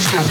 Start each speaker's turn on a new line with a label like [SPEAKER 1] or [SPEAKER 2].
[SPEAKER 1] system.